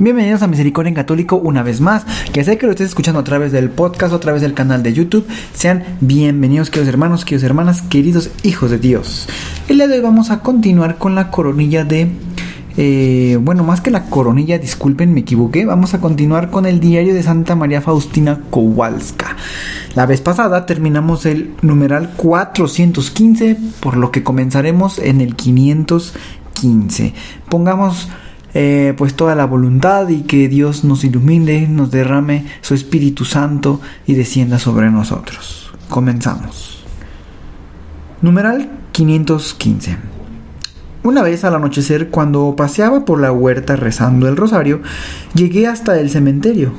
Bienvenidos a Misericordia en Católico una vez más. Que sé que lo estés escuchando a través del podcast o a través del canal de YouTube. Sean bienvenidos, queridos hermanos, queridos hermanas, queridos hijos de Dios. El día de hoy vamos a continuar con la coronilla de. Eh, bueno, más que la coronilla, disculpen, me equivoqué. Vamos a continuar con el diario de Santa María Faustina Kowalska. La vez pasada terminamos el numeral 415, por lo que comenzaremos en el 515. Pongamos eh, pues toda la voluntad y que Dios nos ilumine, nos derrame su Espíritu Santo y descienda sobre nosotros. Comenzamos. Numeral 515. Una vez al anochecer, cuando paseaba por la huerta rezando el rosario, llegué hasta el cementerio.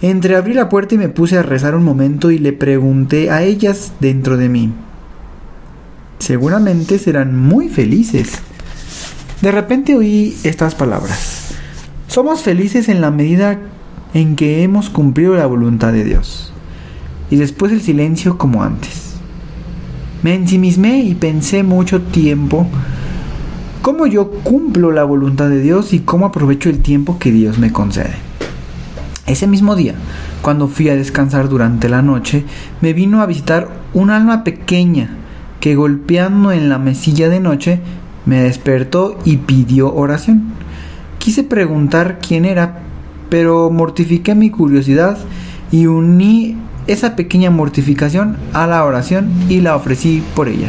Entreabrí la puerta y me puse a rezar un momento y le pregunté a ellas dentro de mí. Seguramente serán muy felices de repente oí estas palabras. Somos felices en la medida en que hemos cumplido la voluntad de Dios. Y después el silencio como antes. Me ensimismé y pensé mucho tiempo cómo yo cumplo la voluntad de Dios y cómo aprovecho el tiempo que Dios me concede. Ese mismo día, cuando fui a descansar durante la noche, me vino a visitar un alma pequeña que golpeando en la mesilla de noche me despertó y pidió oración. Quise preguntar quién era, pero mortifiqué mi curiosidad y uní esa pequeña mortificación a la oración y la ofrecí por ella.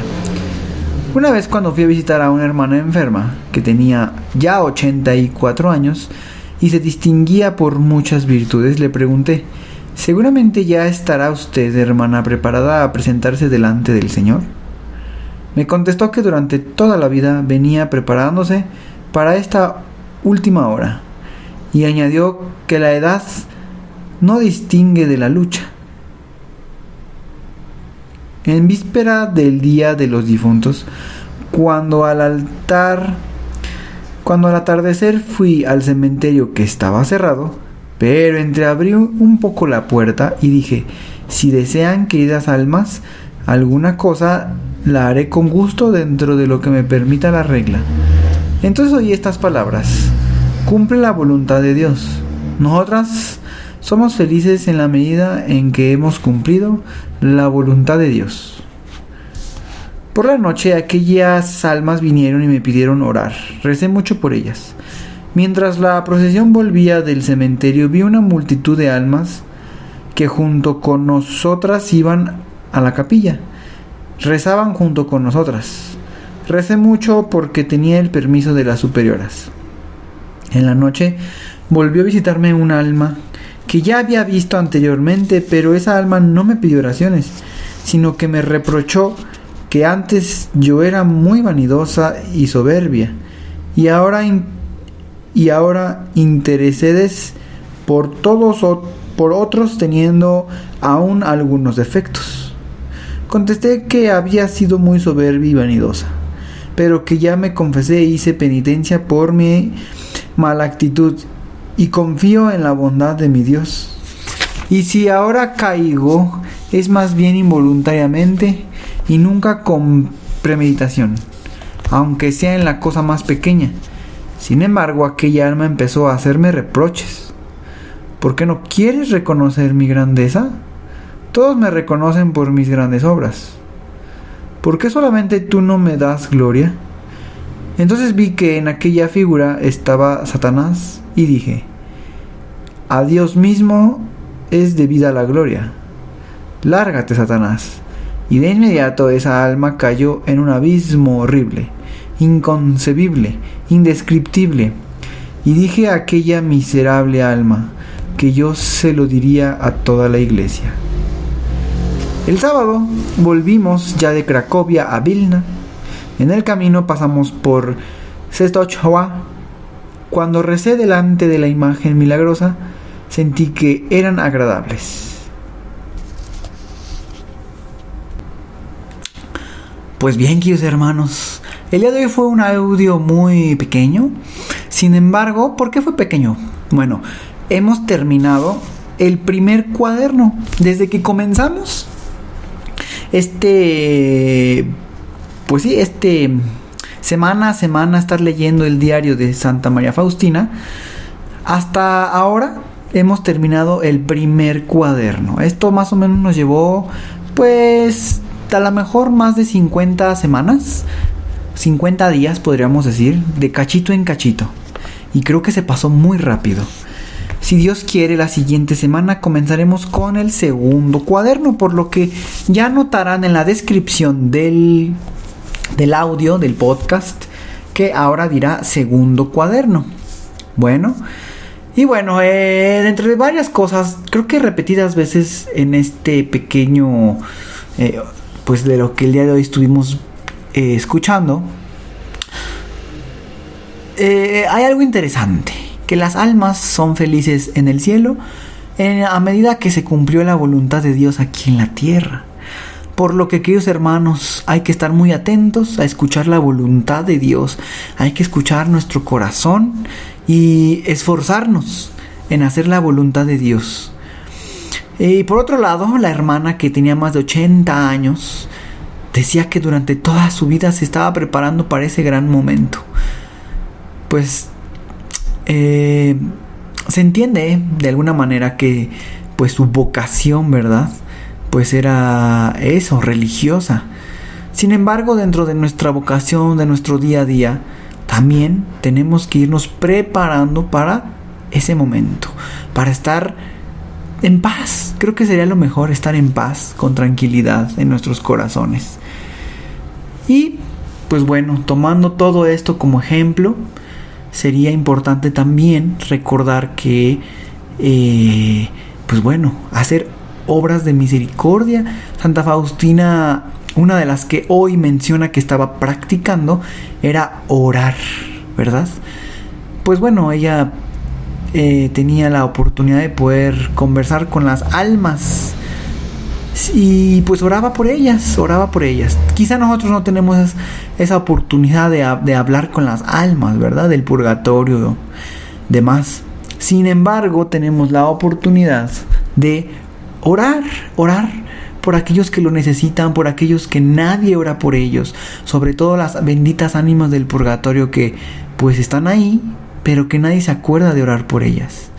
Una vez cuando fui a visitar a una hermana enferma, que tenía ya 84 años y se distinguía por muchas virtudes, le pregunté, ¿seguramente ya estará usted, hermana, preparada a presentarse delante del Señor? Me contestó que durante toda la vida venía preparándose para esta última hora y añadió que la edad no distingue de la lucha. En víspera del Día de los Difuntos, cuando al altar, cuando al atardecer fui al cementerio que estaba cerrado, pero entreabrí un poco la puerta y dije, si desean, queridas almas, alguna cosa la haré con gusto dentro de lo que me permita la regla. Entonces oí estas palabras. Cumple la voluntad de Dios. Nosotras somos felices en la medida en que hemos cumplido la voluntad de Dios. Por la noche aquellas almas vinieron y me pidieron orar. Recé mucho por ellas. Mientras la procesión volvía del cementerio vi una multitud de almas que junto con nosotras iban a la capilla rezaban junto con nosotras. Recé mucho porque tenía el permiso de las superioras. En la noche volvió a visitarme un alma que ya había visto anteriormente, pero esa alma no me pidió oraciones, sino que me reprochó que antes yo era muy vanidosa y soberbia, y ahora y ahora interesedes por todos o por otros teniendo aún algunos defectos. Contesté que había sido muy soberbia y vanidosa, pero que ya me confesé e hice penitencia por mi mala actitud y confío en la bondad de mi Dios. Y si ahora caigo, es más bien involuntariamente y nunca con premeditación, aunque sea en la cosa más pequeña. Sin embargo, aquella alma empezó a hacerme reproches. ¿Por qué no quieres reconocer mi grandeza? Todos me reconocen por mis grandes obras. ¿Por qué solamente tú no me das gloria? Entonces vi que en aquella figura estaba Satanás y dije, a Dios mismo es debida la gloria. Lárgate, Satanás. Y de inmediato esa alma cayó en un abismo horrible, inconcebible, indescriptible. Y dije a aquella miserable alma que yo se lo diría a toda la iglesia. El sábado volvimos ya de Cracovia a Vilna. En el camino pasamos por Sestochwa Cuando recé delante de la imagen milagrosa, sentí que eran agradables. Pues bien, queridos hermanos, el día de hoy fue un audio muy pequeño. Sin embargo, ¿por qué fue pequeño? Bueno, hemos terminado el primer cuaderno. Desde que comenzamos este, pues sí, este, semana a semana estar leyendo el diario de Santa María Faustina, hasta ahora hemos terminado el primer cuaderno. Esto más o menos nos llevó, pues, a lo mejor más de 50 semanas, 50 días podríamos decir, de cachito en cachito. Y creo que se pasó muy rápido. Si Dios quiere, la siguiente semana comenzaremos con el segundo cuaderno, por lo que ya notarán en la descripción del, del audio, del podcast, que ahora dirá segundo cuaderno. Bueno, y bueno, eh, dentro de varias cosas, creo que repetidas veces en este pequeño, eh, pues de lo que el día de hoy estuvimos eh, escuchando, hay algo interesante que las almas son felices en el cielo a medida que se cumplió la voluntad de Dios aquí en la tierra. Por lo que, queridos hermanos, hay que estar muy atentos a escuchar la voluntad de Dios, hay que escuchar nuestro corazón y esforzarnos en hacer la voluntad de Dios. Y por otro lado, la hermana que tenía más de 80 años decía que durante toda su vida se estaba preparando para ese gran momento. Pues eh, se entiende de alguna manera que pues su vocación, ¿verdad? Pues era eso, religiosa. Sin embargo, dentro de nuestra vocación, de nuestro día a día, también tenemos que irnos preparando para ese momento, para estar en paz. Creo que sería lo mejor estar en paz, con tranquilidad en nuestros corazones. Y pues bueno, tomando todo esto como ejemplo, sería importante también recordar que, eh, pues bueno, hacer obras de misericordia. Santa Faustina, una de las que hoy menciona que estaba practicando, era orar, ¿verdad? Pues bueno, ella eh, tenía la oportunidad de poder conversar con las almas y pues oraba por ellas, oraba por ellas. Quizá nosotros no tenemos esa oportunidad de, de hablar con las almas, ¿verdad? Del purgatorio, demás. Sin embargo, tenemos la oportunidad de orar, orar por aquellos que lo necesitan, por aquellos que nadie ora por ellos, sobre todo las benditas ánimas del purgatorio que pues están ahí, pero que nadie se acuerda de orar por ellas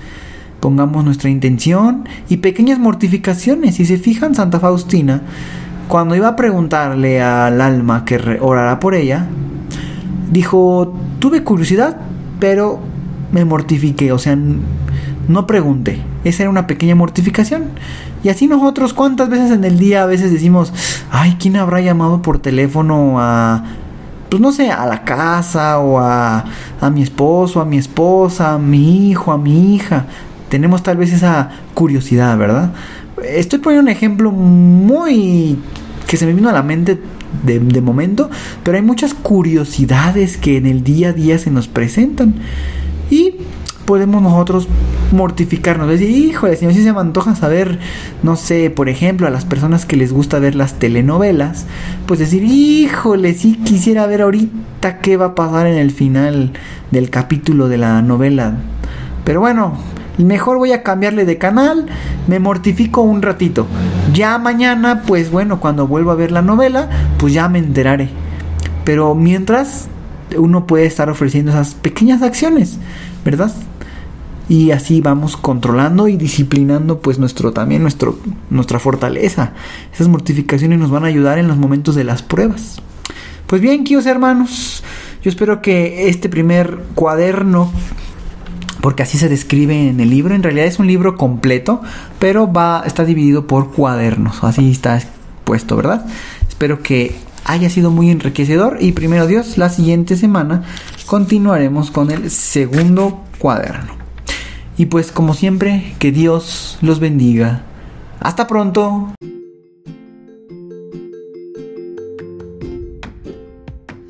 pongamos nuestra intención y pequeñas mortificaciones. Si se fijan, Santa Faustina, cuando iba a preguntarle al alma que orara por ella, dijo, tuve curiosidad, pero me mortifiqué, o sea, no pregunté. Esa era una pequeña mortificación. Y así nosotros, ¿cuántas veces en el día a veces decimos, ay, ¿quién habrá llamado por teléfono a pues no sé, a la casa o a, a mi esposo, a mi esposa, a mi hijo, a mi hija tenemos tal vez esa curiosidad, ¿verdad? Estoy poniendo un ejemplo muy que se me vino a la mente de, momento, pero hay muchas curiosidades que en el día a día se nos presentan y podemos nosotros mortificarnos, decir, híjole, señor, si se me antoja saber, no sé, por ejemplo, a las personas que les gusta ver las telenovelas, pues decir, híjole, si quisiera ver ahorita qué va a pasar en el final del capítulo de la novela. Pero bueno, mejor voy a cambiarle de canal, me mortifico un ratito. Ya mañana, pues bueno, cuando vuelva a ver la novela, pues ya me enteraré. Pero mientras, uno puede estar ofreciendo esas pequeñas acciones, ¿verdad? Y así vamos controlando y disciplinando pues nuestro también nuestro nuestra fortaleza. Esas mortificaciones nos van a ayudar en los momentos de las pruebas. Pues bien, queridos hermanos, yo espero que este primer cuaderno porque así se describe en el libro. En realidad es un libro completo, pero va está dividido por cuadernos. Así está puesto, ¿verdad? Espero que haya sido muy enriquecedor y primero Dios, la siguiente semana continuaremos con el segundo cuaderno. Y pues como siempre, que Dios los bendiga. Hasta pronto.